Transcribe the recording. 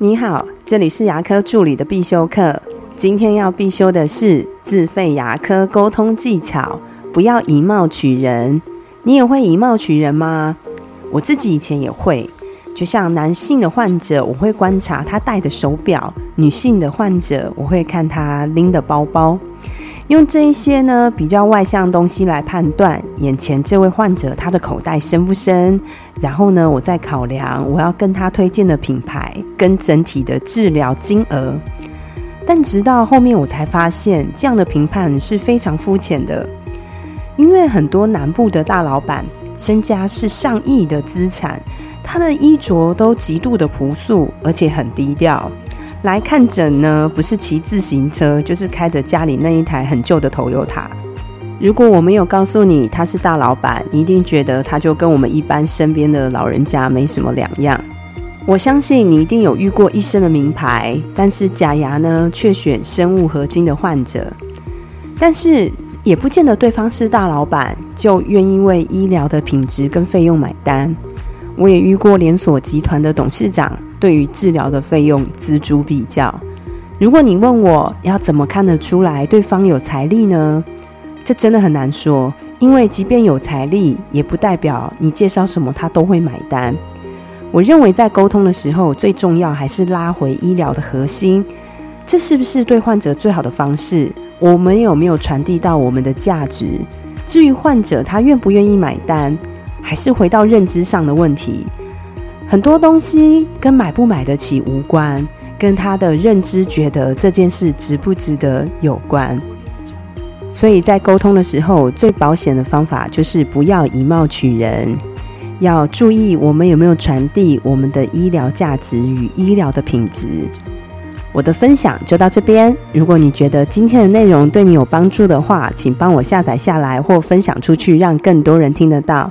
你好，这里是牙科助理的必修课。今天要必修的是自费牙科沟通技巧，不要以貌取人。你也会以貌取人吗？我自己以前也会，就像男性的患者，我会观察他戴的手表；女性的患者，我会看他拎的包包。用这一些呢比较外向东西来判断眼前这位患者他的口袋深不深，然后呢，我再考量我要跟他推荐的品牌跟整体的治疗金额。但直到后面我才发现，这样的评判是非常肤浅的，因为很多南部的大老板身家是上亿的资产，他的衣着都极度的朴素，而且很低调。来看诊呢，不是骑自行车，就是开着家里那一台很旧的头油塔。如果我没有告诉你他是大老板，你一定觉得他就跟我们一般身边的老人家没什么两样。我相信你一定有遇过一身的名牌，但是假牙呢却选生物合金的患者。但是也不见得对方是大老板就愿意为医疗的品质跟费用买单。我也遇过连锁集团的董事长。对于治疗的费用锱铢比较，如果你问我要怎么看得出来对方有财力呢？这真的很难说，因为即便有财力，也不代表你介绍什么他都会买单。我认为在沟通的时候，最重要还是拉回医疗的核心，这是不是对患者最好的方式？我们有没有传递到我们的价值？至于患者他愿不愿意买单，还是回到认知上的问题。很多东西跟买不买得起无关，跟他的认知觉得这件事值不值得有关。所以在沟通的时候，最保险的方法就是不要以貌取人，要注意我们有没有传递我们的医疗价值与医疗的品质。我的分享就到这边。如果你觉得今天的内容对你有帮助的话，请帮我下载下来或分享出去，让更多人听得到。